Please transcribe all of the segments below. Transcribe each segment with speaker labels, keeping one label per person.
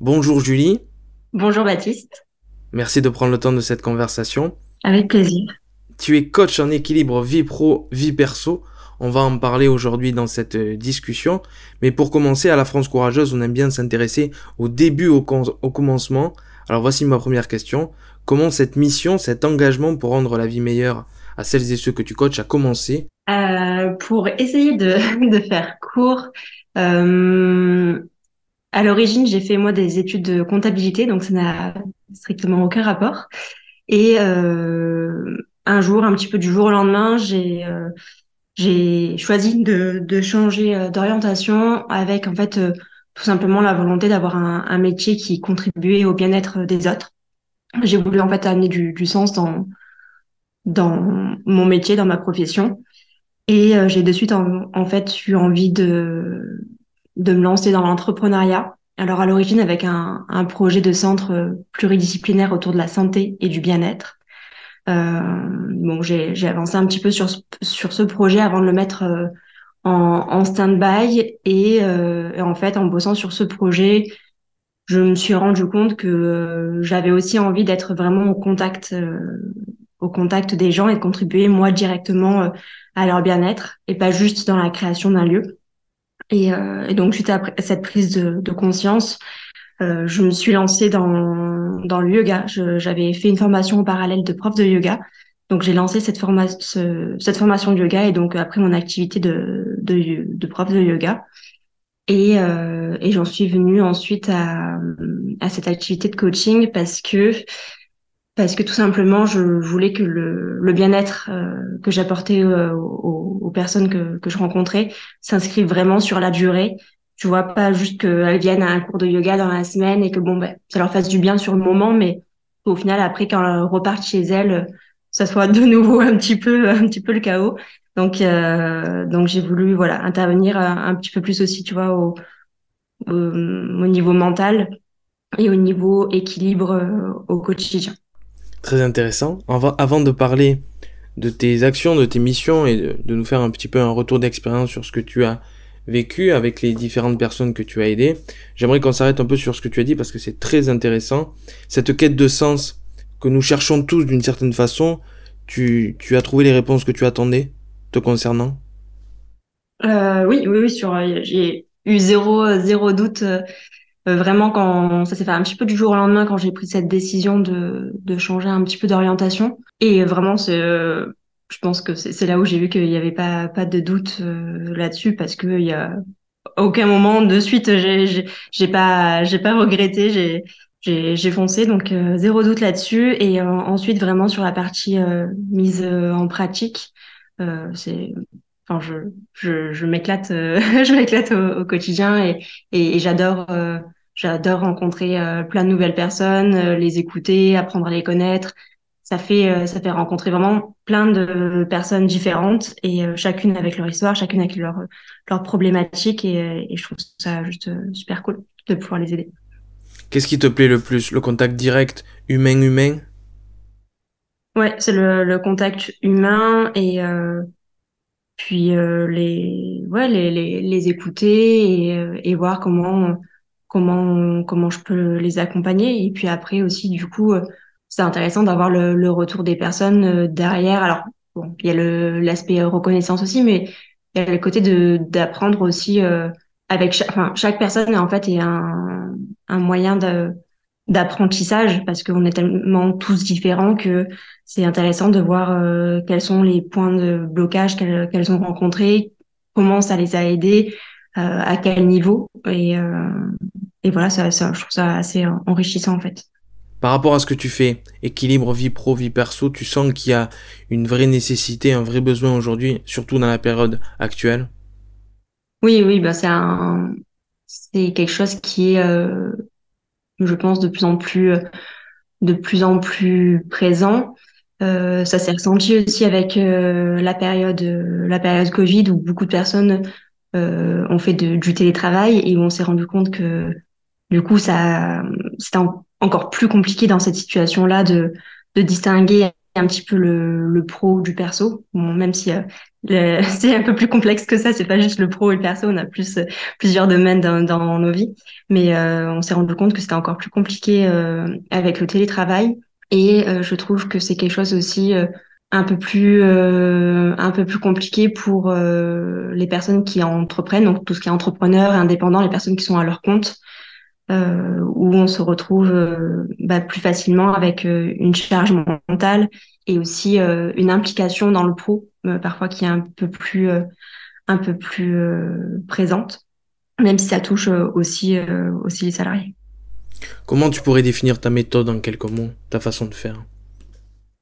Speaker 1: Bonjour Julie.
Speaker 2: Bonjour Baptiste.
Speaker 1: Merci de prendre le temps de cette conversation.
Speaker 2: Avec plaisir.
Speaker 1: Tu es coach en équilibre vie pro, vie perso. On va en parler aujourd'hui dans cette euh, discussion. Mais pour commencer, à la France Courageuse, on aime bien s'intéresser au début, au, au commencement. Alors voici ma première question. Comment cette mission, cet engagement pour rendre la vie meilleure à celles et ceux que tu coaches a commencé?
Speaker 2: Euh, Pour essayer de, de faire court, euh, à l'origine, j'ai fait moi des études de comptabilité, donc ça n'a strictement aucun rapport. Et euh, un jour, un petit peu du jour au lendemain, j'ai euh, choisi de, de changer euh, d'orientation avec en fait euh, tout simplement la volonté d'avoir un, un, métier qui contribuait au bien-être des autres. J'ai voulu en fait amener du, du sens dans dans mon métier, dans ma profession. Et euh, j'ai de suite en, en, fait eu envie de, de me lancer dans l'entrepreneuriat. Alors à l'origine avec un, un, projet de centre pluridisciplinaire autour de la santé et du bien-être. Euh, bon, j'ai avancé un petit peu sur, sur ce projet avant de le mettre euh, en, stand-by et, euh, en fait en bossant sur ce projet, je me suis rendu compte que euh, j'avais aussi envie d'être vraiment au contact au contact des gens et de contribuer moi directement euh, à leur bien-être et pas juste dans la création d'un lieu. Et, euh, et, donc suite à cette prise de, de conscience, euh, je me suis lancée dans, dans le yoga. J'avais fait une formation en parallèle de prof de yoga. Donc j'ai lancé cette, forma ce, cette formation de yoga et donc après mon activité de, de, de prof de yoga. Et, euh, et j'en suis venue ensuite à, à cette activité de coaching parce que parce que tout simplement, je voulais que le, le bien-être euh, que j'apportais euh, aux, aux, personnes que, que je rencontrais s'inscrive vraiment sur la durée. Tu vois, pas juste qu'elles viennent à un cours de yoga dans la semaine et que bon, ben, ça leur fasse du bien sur le moment, mais au final, après, quand elles repartent chez elles, ça soit de nouveau un petit peu, un petit peu le chaos. Donc, euh, donc j'ai voulu voilà intervenir un, un, petit peu plus aussi, tu vois, au, au, au niveau mental et au niveau équilibre euh, au quotidien
Speaker 1: très intéressant. Avant de parler de tes actions, de tes missions et de, nous faire un petit peu un retour d'expérience sur ce que tu as vécu avec les différentes personnes que tu as aidées, j'aimerais qu'on s'arrête un peu sur ce que tu as dit parce que c'est très intéressant. Cette quête de sens que nous cherchons tous d'une certaine façon, tu, as trouvé les réponses que tu attendais te concernant?
Speaker 2: Euh, Oui, oui, oui, sur, euh, j'ai eu zéro, zéro doute. Euh, euh, vraiment quand ça s'est fait un petit peu du jour au lendemain quand j'ai pris cette décision de, de changer un petit peu d'orientation. Et vraiment c'est euh, je pense que c'est là où j'ai vu qu'il n'y avait pas pas de doute euh, là-dessus parce que il y a aucun moment de suite j'ai j'ai pas j'ai pas regretté j'ai j'ai foncé. Donc zéro doute là-dessus. Et ensuite vraiment sur la partie mise en pratique c'est enfin je je, m'éclate je m'éclate au, au, quotidien et et, et j'adore J'adore rencontrer euh, plein de nouvelles personnes, euh, les écouter, apprendre à les connaître. Ça fait, euh, ça fait rencontrer vraiment plein de personnes différentes et chacune avec leur histoire, chacune avec leur, leur problématique et, et je trouve ça juste super cool de pouvoir les aider.
Speaker 1: Qu'est-ce qui te plaît le plus? Le contact direct humain-humain
Speaker 2: Ouais, c'est le, le, contact humain et puis les, ouais, les, les, les écouter et, et voir comment comment comment je peux les accompagner. Et puis après aussi du coup euh, c'est intéressant d'avoir le, retour des personnes euh, derrière. Alors bon il y a le l'aspect reconnaissance aussi mais il y a le côté de d'apprendre aussi euh, avec chaque, personne en fait est un, un moyen d'apprentissage parce qu'on est tellement tous différents que c'est intéressant de voir euh, quels sont les points de blocage qu'elles qu'elles ont rencontrés comment ça les a aidés euh, à quel niveau. Et, euh, et voilà ça, ça, je trouve ça assez enrichissant en fait.
Speaker 1: Par rapport à ce que tu fais, équilibre vie pro, vie perso, tu sens qu'il y a une vraie nécessité, un vrai besoin aujourd'hui, surtout dans la période actuelle?
Speaker 2: Oui, oui, bah c'est un, c'est quelque chose qui est, euh, je pense, de plus en plus, de plus en plus présent. Euh, ça s'est ressenti aussi avec euh, la période, euh, la période Covid où beaucoup de personnes euh, ont fait de, du télétravail et on s'est rendu compte que du coup ça, c'était encore plus compliqué dans cette situation-là de, de distinguer un petit peu le, pro du perso, même si euh, c'est un peu plus complexe que ça, c'est pas juste le pro et le perso, on a plus plusieurs domaines dans, nos vies, mais on s'est rendu compte que c'était encore plus compliqué avec le télétravail. Et euh, je trouve que c'est quelque chose aussi euh, un peu plus euh, un peu plus compliqué pour les personnes qui entreprennent, donc tout ce qui est entrepreneur, indépendant, les personnes qui sont à leur compte. Euh, où on se retrouve bah, plus facilement avec une charge mentale et aussi une implication dans le pro, parfois qui est un peu plus un peu plus présente, même si ça touche aussi aussi les salariés.
Speaker 1: Comment tu pourrais définir ta méthode en quelques mots, ta façon de faire?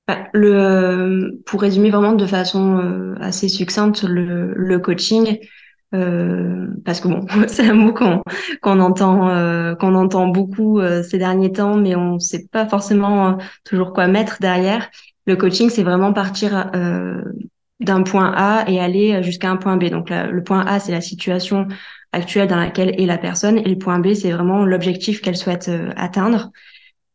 Speaker 2: Bah, le, Pour résumer vraiment de façon euh, assez succincte, le, coaching, euh, parce que bon, c'est un mot qu'on entend euh, qu'on entend beaucoup euh, ces derniers temps, mais on ne sait pas forcément euh, toujours quoi mettre derrière. Le coaching, c'est vraiment partir d'un point A et aller jusqu'à un point B. Donc le point A, c'est la situation actuelle dans laquelle est la personne. Et le point B, c'est vraiment l'objectif qu'elle souhaite euh, atteindre.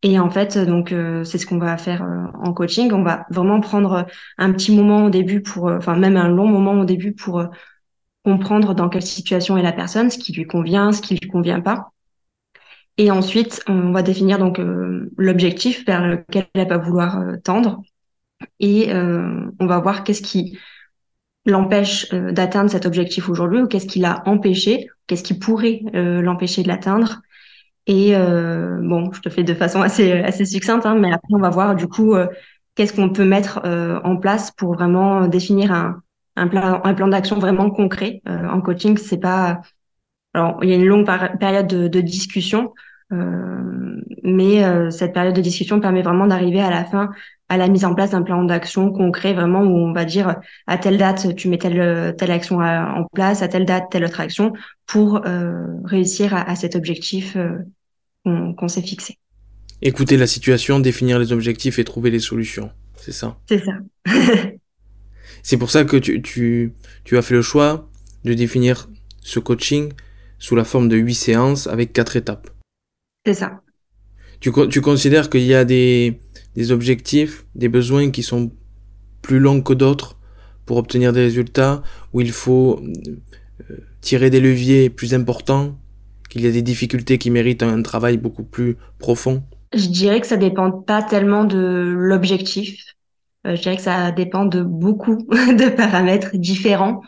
Speaker 2: Et en fait, donc euh, c'est ce qu'on va faire euh, en coaching. On va vraiment prendre un petit moment au début pour, enfin même un long moment au début pour comprendre dans quelle situation est la personne, ce qui lui convient, ce qui lui convient pas. Et ensuite, on va définir donc l'objectif vers lequel elle va vouloir tendre. Et on va voir qu'est-ce qui l'empêche euh, d'atteindre cet objectif aujourd'hui ou qu'est-ce qui l'a empêché, qu'est-ce qui pourrait euh, l'empêcher de l'atteindre. Et euh, bon, je te fais de façon assez assez succincte, hein, mais après on va voir du coup qu'est-ce qu'on peut mettre en place pour vraiment définir un, un plan un plan d'action vraiment concret. en coaching, c'est pas alors il y a une longue période de, de discussion, mais cette période de discussion permet vraiment d'arriver à la fin à la mise en place d'un plan d'action concret, vraiment où on va dire à telle date tu mets telle telle action en place, à telle date telle autre action pour euh, réussir à, cet objectif qu'on s'est fixé.
Speaker 1: Écouter la situation, définir les objectifs et trouver les solutions, c'est ça.
Speaker 2: C'est ça.
Speaker 1: c'est pour ça que tu, tu, tu as fait le choix de définir ce coaching sous la forme de huit séances avec quatre étapes.
Speaker 2: C'est ça.
Speaker 1: Tu, tu considères qu'il y a des, des objectifs, des besoins qui sont plus longs que d'autres pour obtenir des résultats, où il faut euh, tirer des leviers plus importants, qu'il y a des difficultés qui méritent un travail beaucoup plus profond?
Speaker 2: Je dirais que ça dépend pas tellement de l'objectif. Euh, je dirais que ça dépend de beaucoup de paramètres différents.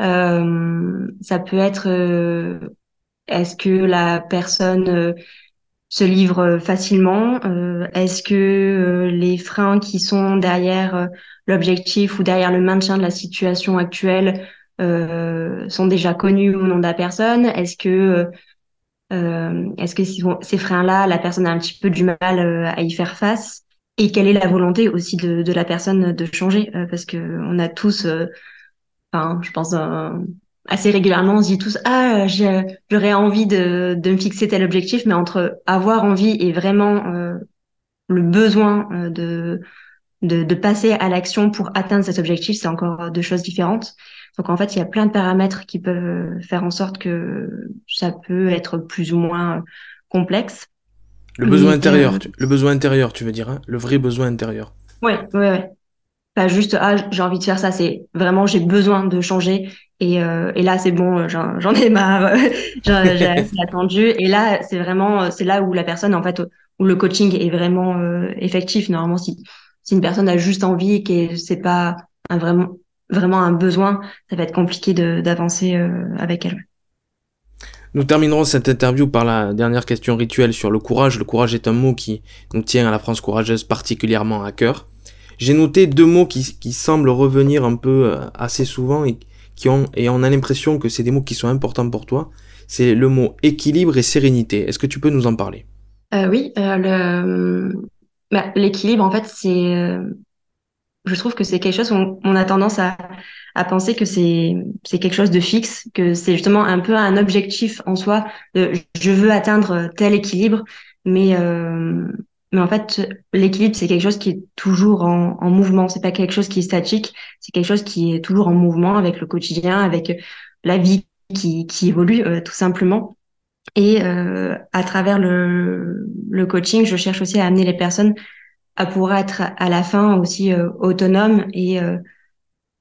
Speaker 2: Euh, ça peut être est-ce que la personne se livre facilement? Euh, Est-ce que euh, les freins qui sont derrière euh, l'objectif ou derrière le maintien de la situation actuelle sont déjà connus au nom de la personne? Est-ce que est-ce que ces freins-là, la personne a un petit peu du mal à y faire face? Et quelle est la volonté aussi de, de la personne de changer? Parce que on a tous, enfin, je pense, assez régulièrement, on se dit tous ah j'aurais envie de, de me fixer tel objectif, mais entre avoir envie et vraiment euh, le besoin euh, de, de, de passer à l'action pour atteindre cet objectif, c'est encore deux choses différentes. Donc en fait, il y a plein de paramètres qui peuvent faire en sorte que ça peut être plus ou moins complexe.
Speaker 1: Le besoin intérieur, euh, le besoin intérieur, tu veux dire, hein le vrai besoin intérieur.
Speaker 2: Ouais, ouais, ouais. Pas juste ah j'ai envie de faire ça, c'est vraiment j'ai besoin de changer et, euh, et là, c'est bon, j'en ai marre, j'ai attendu. Et là, c'est vraiment, c'est là où la personne, en fait, où le coaching est vraiment euh, effectif. Normalement, si, si une personne a juste envie et que c'est pas un vraiment, vraiment un besoin, ça va être compliqué d'avancer euh, avec elle.
Speaker 1: Nous terminerons cette interview par la dernière question rituelle sur le courage. Le courage est un mot qui nous tient à la France courageuse particulièrement à cœur. J'ai noté deux mots qui, qui semblent revenir un peu assez souvent et qui ont, et on a l'impression que c'est des mots qui sont importants pour toi, c'est le mot équilibre et sérénité. Est-ce que tu peux nous en parler?
Speaker 2: Euh, Oui, euh, bah, l'équilibre, en fait, c'est, euh, je trouve que c'est quelque chose où on, a tendance à, à penser que c'est, quelque chose de fixe, que c'est justement un peu un objectif en soi. De, je veux atteindre tel équilibre, mais mais en fait, l'équilibre, c'est quelque chose qui est toujours en, en mouvement. C'est pas quelque chose qui est statique. C'est quelque chose qui est toujours en mouvement avec le quotidien, avec la vie qui, qui évolue, euh, tout simplement. Et euh, à travers le, le coaching, je cherche aussi à amener les personnes à pouvoir être à la fin aussi euh, autonomes et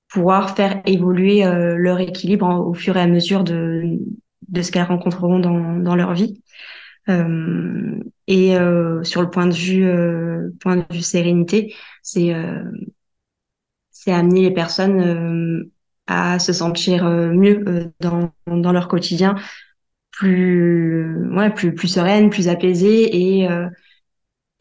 Speaker 2: pouvoir faire évoluer leur équilibre au fur et à mesure de, de ce qu'elles rencontreront dans, dans leur vie. Euh, et euh, sur le point de vue euh, point de vue sérénité, c'est c'est amener les personnes à se sentir mieux dans dans leur quotidien, plus ouais plus plus sereine, plus apaisée et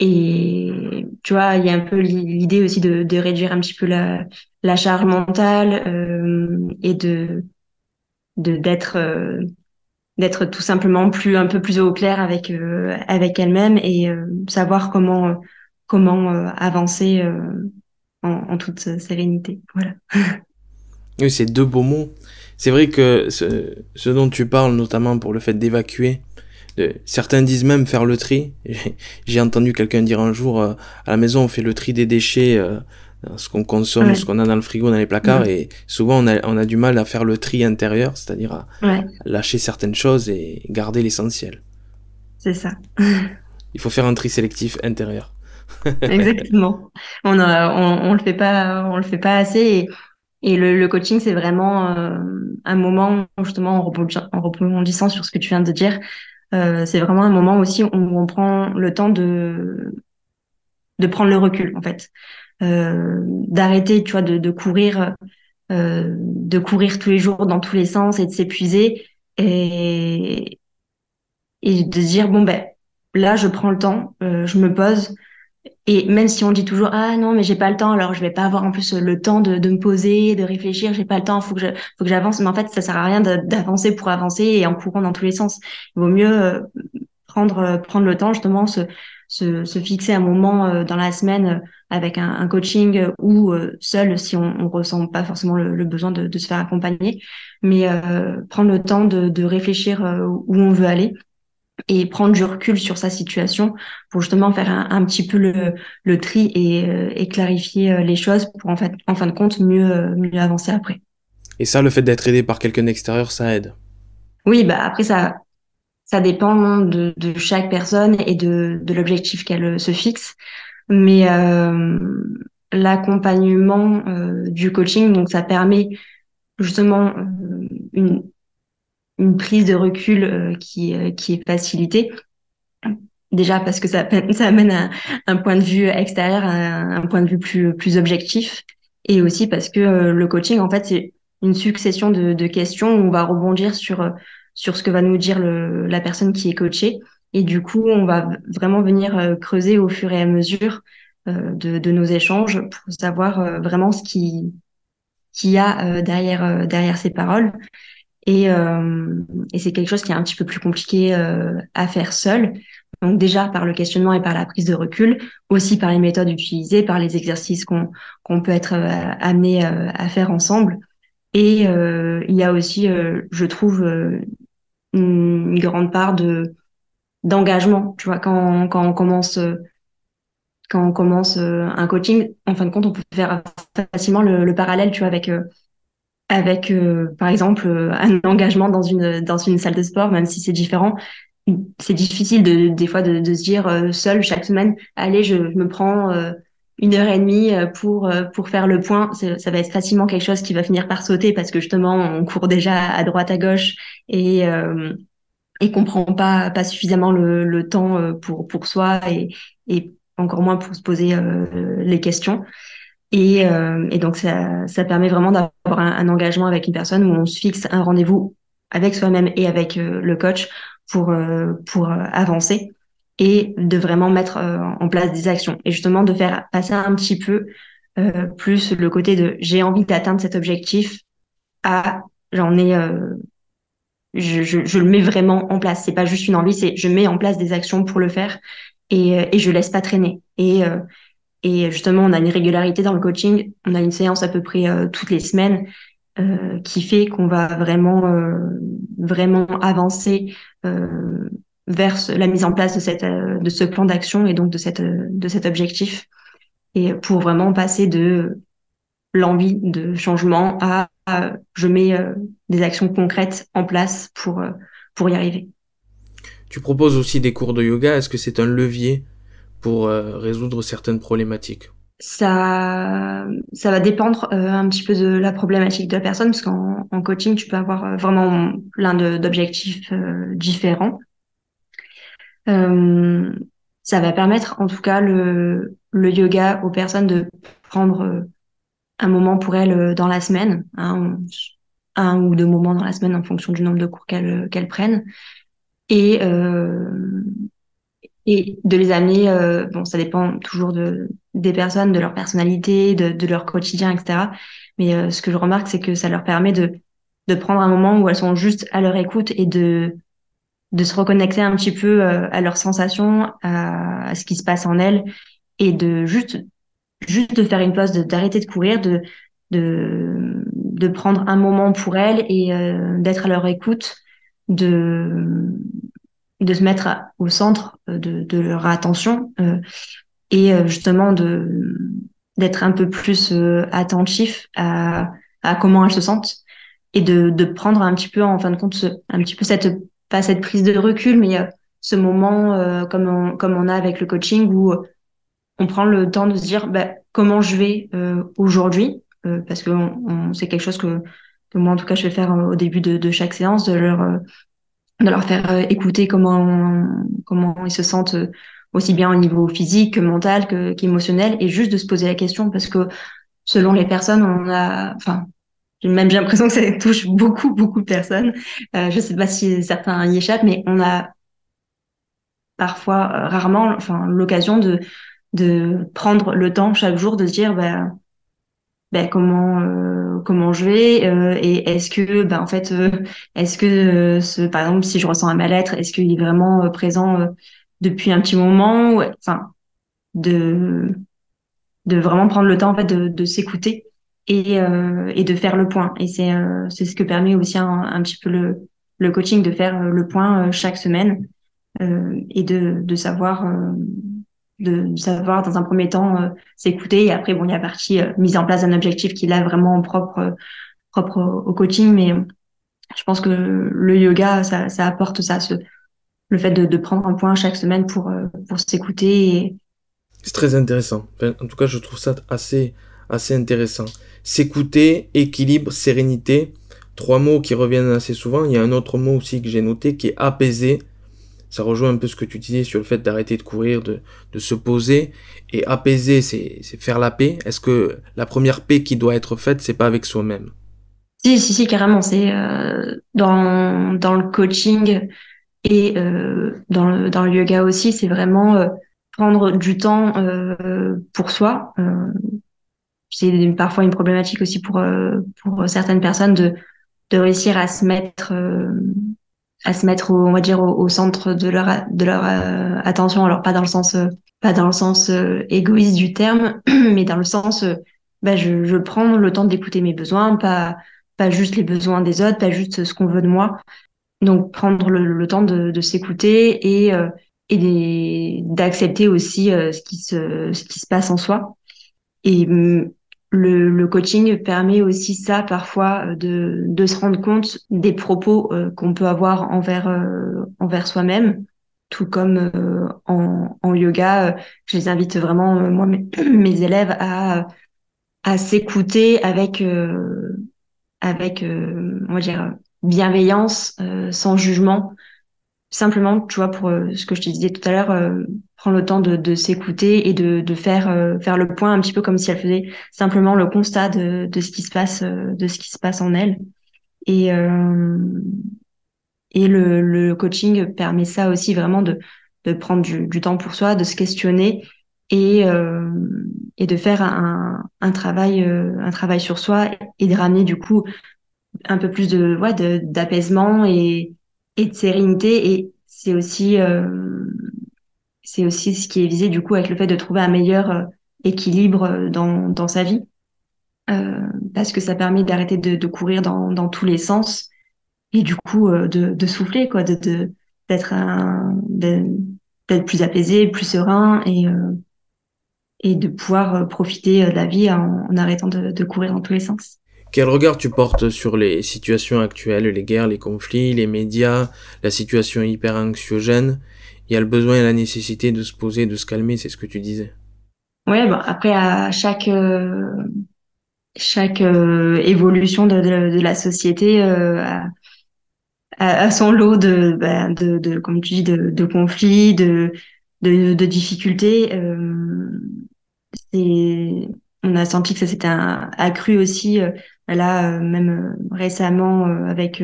Speaker 2: et tu vois, il y a un peu l'idée aussi de, de réduire un petit peu la, la charge mentale euh, et de d'être d'être tout simplement plus un peu plus au clair avec euh, avec elle-même et euh, savoir comment comment euh, avancer en, toute sérénité. Voilà.
Speaker 1: oui, c'est deux beaux mots. C'est vrai que ce, dont tu parles, notamment pour le fait d'évacuer, certains disent même faire le tri. J'ai entendu quelqu'un dire un jour à la maison on fait le tri des déchets ce qu'on consomme, ce qu'on a dans le frigo, dans les placards, et souvent on a, on a du mal à faire le tri intérieur, c'est-à-dire à lâcher certaines choses et garder l'essentiel.
Speaker 2: C'est ça.
Speaker 1: Il faut faire un tri sélectif intérieur.
Speaker 2: Exactement. On, on, le fait pas, on le fait pas assez. Et, et le, le, coaching, c'est vraiment euh, un moment justement en rebondissant, sur ce que tu viens de dire. Euh, c'est vraiment un moment aussi où on prend le temps de de prendre le recul en fait. Euh, d'arrêter, tu vois, de, de courir, euh, de courir tous les jours dans tous les sens et de s'épuiser et et de dire bon ben là je prends le temps, euh, je me pose et même si on dit toujours ah non mais j'ai pas le temps alors je vais pas avoir en plus le temps de, de me poser de réfléchir j'ai pas le temps faut que faut que j'avance. Mais en fait ça sert à rien d'avancer pour avancer et en courant dans tous les sens. Il vaut mieux prendre prendre le temps justement se se, se fixer un moment dans la semaine avec un, coaching euh, ou euh, seul si on, on ressent pas forcément le, besoin de, de, se faire accompagner, mais euh, prendre le temps de, de réfléchir où on veut aller et prendre du recul sur sa situation pour justement faire un, un petit peu le, le tri et, et, clarifier les choses pour en fait en fin de compte mieux mieux avancer après.
Speaker 1: Et ça, le fait d'être aidé par quelqu'un d'extérieur, ça aide?
Speaker 2: Oui, bah après ça ça dépend de, de chaque personne et de, de l'objectif qu'elle se fixe mais euh, l'accompagnement euh, du coaching, donc ça permet justement euh, une, une prise de recul qui, qui est facilitée. Déjà parce que ça, ça amène un, un point de vue extérieur, un, un, point de vue plus, plus objectif, et aussi parce que le coaching, en fait, c'est une succession de, de, questions où on va rebondir sur sur ce que va nous dire le, la personne qui est coachée et du coup, on va vraiment venir euh, creuser au fur et à mesure euh, de, de, nos échanges pour savoir euh, vraiment ce qui qu'il y a derrière derrière ces paroles. Et, et c'est quelque chose qui est un petit peu plus compliqué à faire seul. Donc déjà par le questionnement et par la prise de recul, aussi par les méthodes utilisées, par les exercices qu'on qu'on peut être amené à faire ensemble. Et il y a aussi, je trouve, une grande part de d'engagement. Tu vois, quand, quand on commence quand on commence euh, un coaching, en fin de compte, on peut faire facilement le, le parallèle, tu vois, avec euh, avec euh, par exemple un engagement dans une dans une salle de sport, même si c'est différent. C'est difficile de des fois de, de se dire seul chaque semaine, allez, je, me prends une heure et demie pour pour faire le point. Ça va être facilement quelque chose qui va finir par sauter parce que justement on court déjà à droite à gauche et et qu'on prend pas pas suffisamment le, le temps euh, pour pour soi et, et encore moins pour se poser euh, les questions. Et, euh, et, donc ça, ça permet vraiment d'avoir un, engagement avec une personne où on se fixe un rendez-vous avec soi-même et avec le coach pour pour avancer et de vraiment mettre en place des actions et justement de faire passer un petit peu plus le côté de j'ai envie d'atteindre cet objectif à j'en ai je, je, je, le mets vraiment en place. C'est pas juste une envie, c'est je mets en place des actions pour le faire et, et je laisse pas traîner. Et, euh, et justement, on a une régularité dans le coaching. On a une séance à peu près euh, toutes les semaines euh, qui fait qu'on va vraiment, euh, vraiment avancer vers la mise en place de ce plan d'action et donc de cet objectif et pour vraiment passer de l'envie de changement à, je mets des actions concrètes en place pour pour y arriver.
Speaker 1: Tu proposes aussi des cours de yoga. Est-ce que c'est un levier pour résoudre certaines problématiques
Speaker 2: ça, ça va dépendre euh, un petit peu de la problématique de la personne, parce qu'en en coaching, tu peux avoir euh, vraiment plein d'objectifs euh, différents. ça va permettre, en tout cas, le, le yoga aux personnes de prendre un moment pour elles dans la semaine, hein, un ou deux moments dans la semaine en fonction du nombre de cours qu'elles qu'elles prennent, et et de les amener, euh, bon, ça dépend toujours de, des personnes, de leur personnalité, de, de leur quotidien, etc. Mais euh, ce que je remarque, c'est que ça leur permet de, de prendre un moment où elles sont juste à leur écoute et de, de se reconnecter un petit peu euh, à leurs sensations, à, ce qui se passe en elles, et de juste, juste de faire une pause, d'arrêter de, courir, de, de, de prendre un moment pour elles et d'être à leur écoute, de de se mettre au centre euh, de, leur attention euh, et euh, justement de d'être un peu plus attentif à, à comment elles se sentent et de, de prendre un petit peu en fin de compte ce, un petit peu cette pas cette prise de recul mais ce moment comme on, comme on a avec le coaching où on prend le temps de se dire bah, comment je vais aujourd'hui parce que on, c'est quelque chose que, que moi en tout cas je vais faire au début de, de chaque séance de leur de leur faire euh, écouter comment comment ils se sentent euh, aussi bien au niveau physique que mental que qu'émotionnel et juste de se poser la question parce que selon les personnes on a enfin même l'impression que ça touche beaucoup beaucoup de personnes. Euh, je sais pas si certains y échappent mais on a parfois rarement enfin l'occasion de de prendre le temps chaque jour de se dire ben ben, comment euh, comment je vais euh, et est-ce que ben en fait euh, est-ce que ce, par exemple si je ressens un mal-être est-ce qu'il est vraiment présent depuis un petit moment enfin de de vraiment prendre le temps en fait de, de s'écouter et et de faire le point. Et c'est c'est ce que permet aussi un, un, petit peu le le coaching de faire le point chaque semaine et de de savoir de savoir dans un premier temps euh, s'écouter. Et après bon il y a partie euh, mise en place d'un objectif qui est vraiment propre euh, propre au, coaching. Mais je pense que le yoga ça, ça apporte ça le fait de, de, prendre un point chaque semaine pour pour s'écouter
Speaker 1: c'est très intéressant. En tout cas je trouve ça assez assez intéressant. S'écouter équilibre sérénité. Trois mots qui reviennent assez souvent. Il y a un autre mot aussi que j'ai noté qui est apaiser ça rejoint un peu ce que tu disais sur le fait d'arrêter de courir, de, de se poser. Et apaiser, c'est faire la paix. Est-ce que la première paix qui doit être faite, c'est pas avec soi-même?
Speaker 2: Si, si, si, carrément. C'est euh, dans, dans le coaching et euh, dans, le, dans le yoga aussi, c'est vraiment euh, prendre du temps pour soi. C'est parfois une problématique aussi pour, pour certaines personnes de, de réussir à se mettre à se mettre au, on va dire au, centre de leur de leur euh, attention. Alors pas dans le sens euh, pas dans le sens euh, égoïste du terme mais dans le sens bah, je, je prends le temps d'écouter mes besoins pas pas juste les besoins des autres pas juste ce qu'on veut de moi. Donc prendre le, le temps de, de s'écouter et et d'accepter aussi ce qui se ce qui se passe en soi. Et hum, le, coaching permet aussi ça parfois euh, de, se rendre compte des propos euh, qu'on peut avoir envers euh, envers soi-même. Tout comme en, en, yoga je les invite vraiment moi mes, mes, élèves à à s'écouter avec avec on va dire bienveillance sans jugement. Simplement, tu vois, pour euh, ce que je te disais tout à l'heure, euh, prendre le temps de, s'écouter et de, euh, faire le point un petit peu comme si elle faisait simplement le constat de, ce qui se passe de ce qui se passe en elle. Et et le, coaching permet ça aussi vraiment de prendre du, temps pour soi, de se questionner et et de faire un, travail un travail sur soi et de ramener du coup un peu plus d'apaisement et de sérénité. Et c'est aussi, euh, c'est aussi ce qui est visé du coup avec le fait de trouver un meilleur euh, équilibre euh, dans, sa vie. Euh, parce que ça permet d'arrêter de, courir dans, tous les sens et du coup de, souffler quoi, de, d'être plus apaisé, plus serein et de pouvoir profiter de la vie en, arrêtant de, de courir dans tous les sens.
Speaker 1: Quel regard tu portes sur les situations actuelles, les guerres, les conflits, les médias, la situation hyper anxiogène? Il y a le besoin et la nécessité de se poser, de se calmer, c'est ce que tu disais.
Speaker 2: Ouais, bon, après à chaque chaque euh, évolution de, la société euh, a, son lot de, bah, de, de, comme tu dis, de, conflits, de, de, difficultés. Euh, on a senti que ça s'était accru aussi euh, là, même récemment avec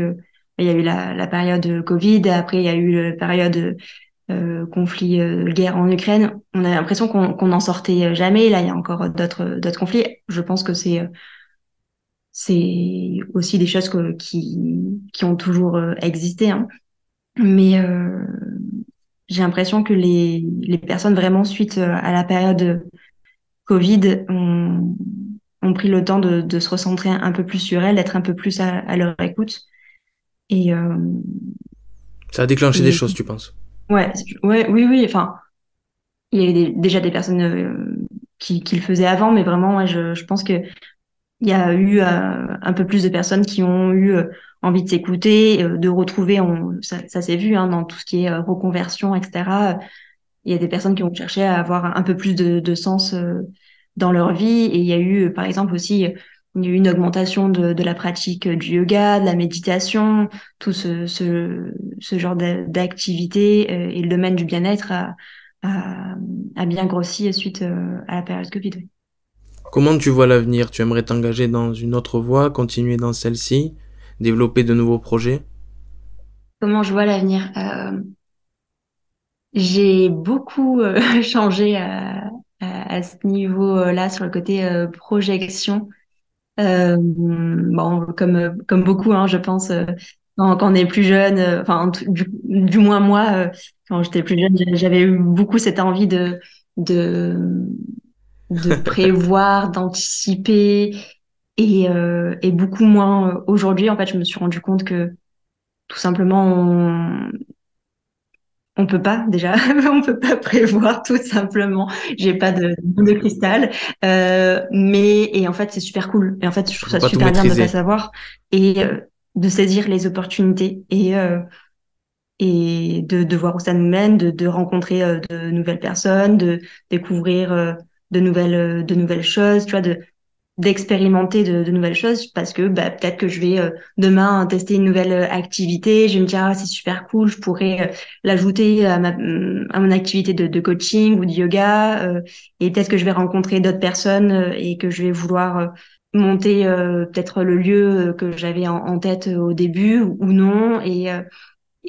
Speaker 2: il y a eu la période Covid, après il y a eu la période euh, conflit, euh, guerre en Ukraine, on a l'impression qu'on n'en sortait jamais. Là, il y a encore d'autres d'autres conflits. Je pense que c'est c'est aussi des choses qui qui ont toujours euh, existé. Hein. Mais euh, j'ai l'impression que les les personnes vraiment suite à la période Covid ont, ont pris le temps de, de se recentrer un peu plus sur elles, d'être un peu plus à, à leur écoute. Et
Speaker 1: ça a déclenché des choses, tu penses?
Speaker 2: Ouais, ouais, oui, oui. Enfin, il y avait déjà des personnes euh, qui, qui, le faisaient avant, mais vraiment, ouais, je, je pense que il y a eu euh, un peu plus de personnes qui ont eu euh, envie de s'écouter, de retrouver, on, ça, ça s'est vu hein, dans tout ce qui est reconversion, etc. Il y a des personnes qui ont cherché à avoir un peu plus de, de sens dans leur vie, et il y a eu, par exemple, aussi il y a eu une augmentation de, de, la pratique du yoga, de la méditation, tout ce, ce, ce genre d'activité euh, et le domaine du bien-être a, a, a, bien grossi suite euh, à la période Covid.
Speaker 1: Comment tu vois l'avenir? Tu aimerais t'engager dans une autre voie, continuer dans celle-ci, développer de nouveaux projets?
Speaker 2: Comment je vois l'avenir? Euh, J'ai beaucoup changé à, à, à ce niveau-là sur le côté projection. Euh, bon, comme comme beaucoup, hein, je pense, euh, quand, on est plus jeune, euh, enfin du, moins moi, quand j'étais plus jeune, j'avais eu beaucoup cette envie de de de prévoir, d'anticiper et, et beaucoup moins aujourd'hui. En fait, je me suis rendu compte que tout simplement, on, on peut pas déjà, on peut pas prévoir tout simplement. J'ai pas de, de cristal, euh, mais et en fait c'est super cool. Et en fait je trouve ça super bien de pas savoir et euh, de saisir les opportunités et euh, et de, de voir où ça nous mène, de, de rencontrer euh, de nouvelles personnes, de découvrir euh, de nouvelles de nouvelles choses, tu vois, de d'expérimenter de, de, nouvelles choses parce que bah, peut-être que je vais euh, demain tester une nouvelle euh, activité, je vais me dire ah, c'est super cool, je pourrais euh, l'ajouter à, ma, à mon activité de, de coaching ou de yoga et peut-être que je vais rencontrer d'autres personnes et que je vais vouloir monter peut-être le lieu que j'avais en, tête au début ou, non et,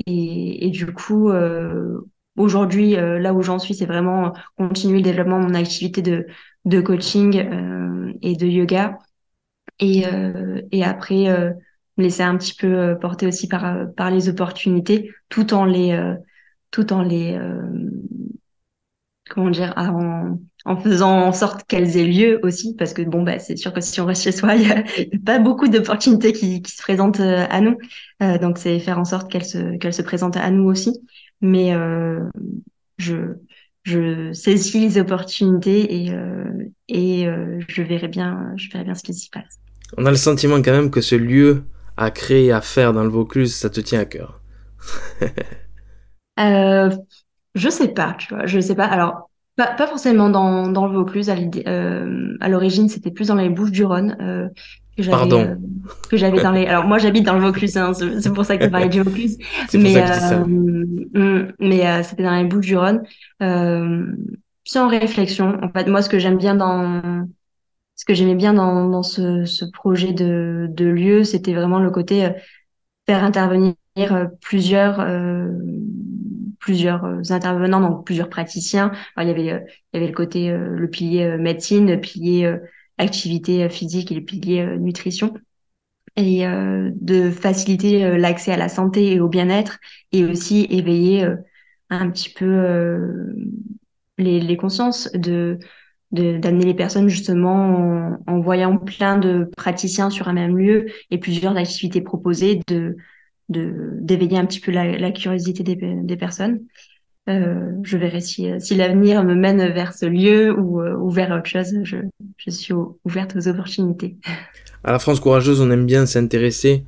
Speaker 2: et, et du coup aujourd'hui là où j'en suis c'est vraiment continuer le développement de mon activité de de coaching euh, et de yoga. Et, euh, et après, euh, me laisser un petit peu porter aussi par, par les opportunités, tout en les, tout en les, comment dire, en, en faisant en sorte qu'elles aient lieu aussi, parce que bon, bah, c'est sûr que si on reste chez soi, il n'y a, pas beaucoup d'opportunités qui, qui, se présentent à nous. Euh, donc, c'est faire en sorte qu'elles se, qu'elles se présentent à nous aussi. Mais euh, je, je saisis les opportunités et, euh, et euh, je verrai bien, je verrai bien ce qui s'y passe.
Speaker 1: On a le sentiment quand même que ce lieu à créer, à faire dans le Vaucluse, ça te tient à cœur.
Speaker 2: euh, je sais pas, tu vois, je sais pas. Alors, pas, pas forcément dans, dans le Vaucluse. À euh, l'origine, c'était plus dans les Bouches du Rhône. Euh,
Speaker 1: que Pardon.
Speaker 2: Euh, que j'avais dans les. Alors moi, j'habite dans le Vaucluse. Hein, c'est pour ça que tu parlais du Vaucluse.
Speaker 1: mais
Speaker 2: euh, mm, mais euh, c'était dans les Bouches du Rhône. Euh, en réflexion. En fait, moi, ce que j'aime bien dans ce que j'aimais bien dans, dans ce, ce projet de, de lieu, c'était vraiment le côté faire intervenir plusieurs plusieurs intervenants, donc plusieurs praticiens. il y avait il y avait le côté le pilier médecine, le pilier activité physique et le pilier nutrition et euh, de faciliter euh, l'accès à la santé et au bien-être et aussi éveiller euh, un petit peu les, consciences de d'amener les personnes justement en, voyant plein de praticiens sur un même lieu et plusieurs activités proposées de d'éveiller un petit peu la, curiosité des personnes. Euh, je verrai si, si l'avenir me mène vers ce lieu ou, ou vers autre chose. Je, je suis ouverte aux opportunités.
Speaker 1: À la France courageuse, on aime bien s'intéresser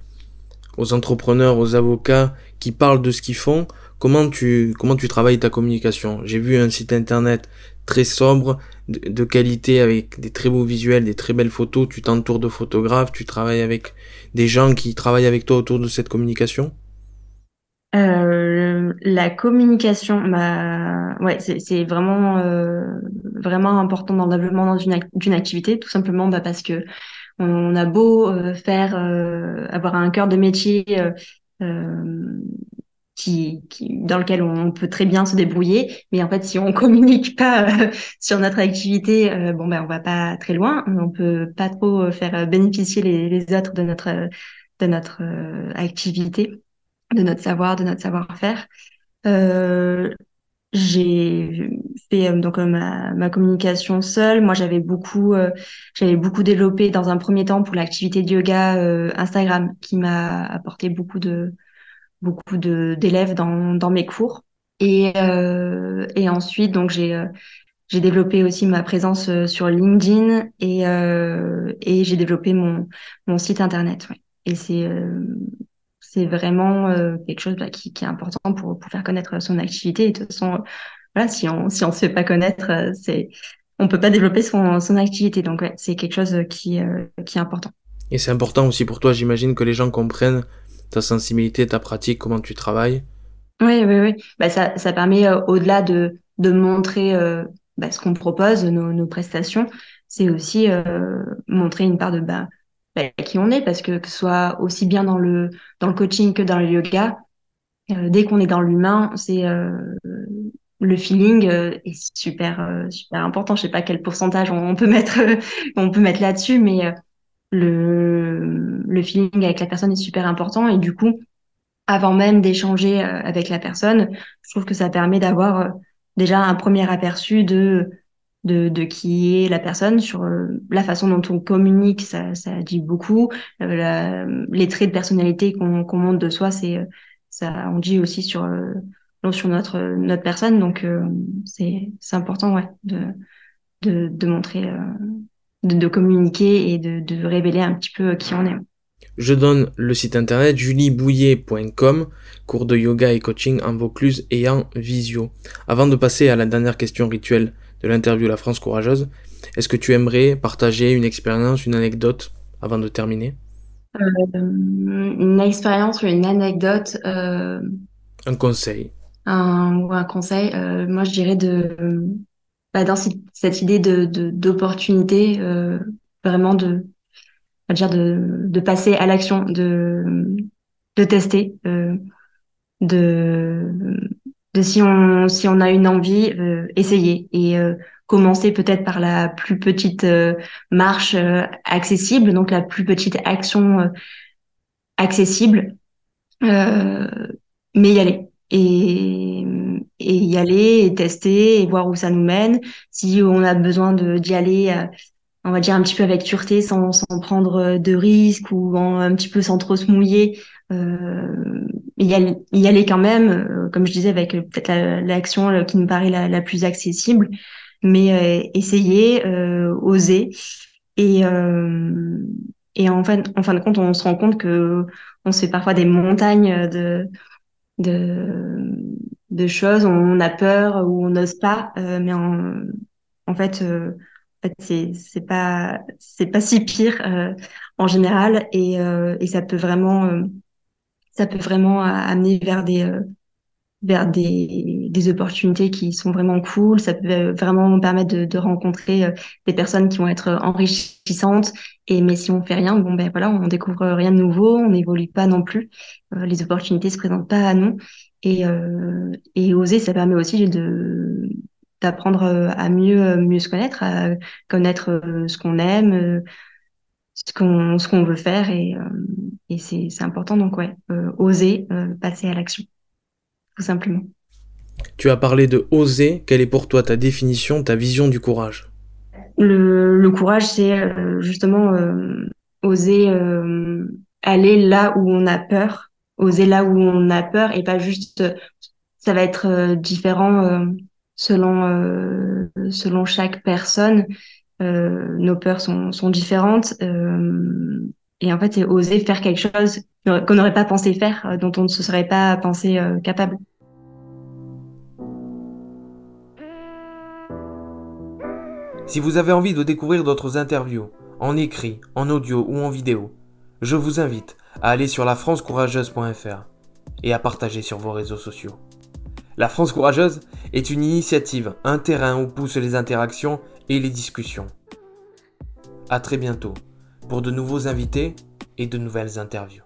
Speaker 1: aux entrepreneurs, aux avocats qui parlent de ce qu'ils font. Comment tu, comment tu travailles ta communication? J'ai vu un site internet très sobre, de, qualité, avec des très beaux visuels, des très belles photos. Tu t'entoures de photographes, tu travailles avec des gens qui travaillent avec toi autour de cette communication?
Speaker 2: Euh, la communication, bah, ouais, c'est vraiment euh, vraiment important dans le développement d'une activité, tout simplement bah, parce que on a beau euh, faire avoir un cœur de métier qui, dans lequel on peut très bien se débrouiller. Mais en fait, si on communique pas sur notre activité, bon ben on va pas très loin. On peut pas trop faire bénéficier les, les autres de notre de notre activité, de notre savoir, de notre savoir-faire. j'ai fait donc ma, ma, communication seule. Moi, j'avais beaucoup, j'avais beaucoup développé dans un premier temps pour l'activité de yoga Instagram, qui m'a apporté beaucoup de beaucoup d'élèves dans, mes cours. Et, euh, ensuite, donc j'ai euh, j'ai développé aussi ma présence euh, sur LinkedIn et euh, et j'ai développé mon mon site internet. Ouais. Et c'est c'est vraiment quelque chose bah, qui, qui est important pour pour faire connaître son activité. Et de toute façon, voilà, si on si on se fait pas connaître, c'est on peut pas développer son son activité. Donc ouais, c'est quelque chose qui qui est important.
Speaker 1: Et c'est important aussi pour toi, j'imagine, que les gens comprennent ta sensibilité, ta pratique, comment tu travailles.
Speaker 2: Oui, oui, oui. Bah, ça, ça permet, euh, au-delà de, de montrer euh, bah, ce qu'on propose, nos, nos prestations, c'est aussi euh, montrer une part de bah, bah, qui on est, parce que que ce soit aussi bien dans le, dans le coaching que dans le yoga, dès qu'on est dans l'humain, c'est le feeling est super, super important. Je sais pas quel pourcentage on, on peut mettre, on peut mettre là-dessus, mais le, le feeling avec la personne est super important et du coup, avant même d'échanger euh, avec la personne, je trouve que ça permet d'avoir euh, déjà un premier aperçu de, de, de qui est la personne sur euh, la façon dont on communique, ça, ça dit beaucoup. les traits de personnalité qu'on qu'on montre de soi, c'est ça on dit aussi sur sur notre notre personne. Donc c'est c'est important ouais de de, de montrer de, communiquer et de, de, révéler un petit peu qui on est.
Speaker 1: Je donne le site internet juliebouillet.com, cours de yoga et coaching en Vaucluse et en visio. Avant de passer à la dernière question rituelle de l'interview La France courageuse, est-ce que tu aimerais partager une expérience, une anecdote avant de terminer?
Speaker 2: Euh, Une expérience ou une anecdote euh,
Speaker 1: Un conseil.
Speaker 2: Un, ou un conseil, euh, moi je dirais de bah, dans cette idée de d'opportunité, vraiment de, dire de, de passer à l'action, de de tester, de de si on si on a une envie, euh, essayer et euh, commencer peut-être par la plus petite euh, marche accessible, donc la plus petite action accessible, mais y aller et et y aller et tester et voir où ça nous mène. Si on a besoin de d'y aller, euh, on va dire un petit peu avec sûreté, sans, sans prendre de risques ou un petit peu sans trop se mouiller, euh, y, aller, y aller quand même, euh, comme je disais, avec peut-être l'action qui nous paraît la, plus accessible, mais euh, essayer, euh, oser. Et, et en, fin, en fin de compte, on se rend compte que on se fait parfois des montagnes de, de choses, on a peur ou on n'ose pas, euh, mais en, en fait, euh, c'est pas c'est pas si pire euh, en général. Et et ça peut vraiment ça peut vraiment amener vers des vers des, des opportunités qui sont vraiment cool. Ça peut vraiment permettre de, de rencontrer des personnes qui vont être enrichissantes. Et mais si on fait rien, bon ben voilà, on découvre rien de nouveau, on n'évolue pas non plus. les opportunités se présentent pas à nous. Et, euh, et oser, ça permet aussi de d'apprendre à mieux mieux se connaître, à connaître euh, ce qu'on aime, euh, ce qu'on ce qu'on veut faire et, et c'est important donc ouais, oser passer à l'action, tout simplement.
Speaker 1: Tu as parlé de oser. Quelle est pour toi ta définition, ta vision du courage?
Speaker 2: Le, le courage, c'est justement oser aller là où on a peur oser là où on a peur et pas juste, ça va être différent selon, selon chaque personne. nos peurs sont, sont différentes. Et en fait, c'est oser faire quelque chose qu'on n'aurait pas pensé faire, dont on ne se serait pas pensé capable.
Speaker 1: Si vous avez envie de découvrir d'autres interviews, en écrit, en audio ou en vidéo, je vous invite à aller sur lafrancecourageuse.fr et à partager sur vos réseaux sociaux. La France Courageuse est une initiative, un terrain où poussent les interactions et les discussions. A très bientôt pour de nouveaux invités et de nouvelles interviews.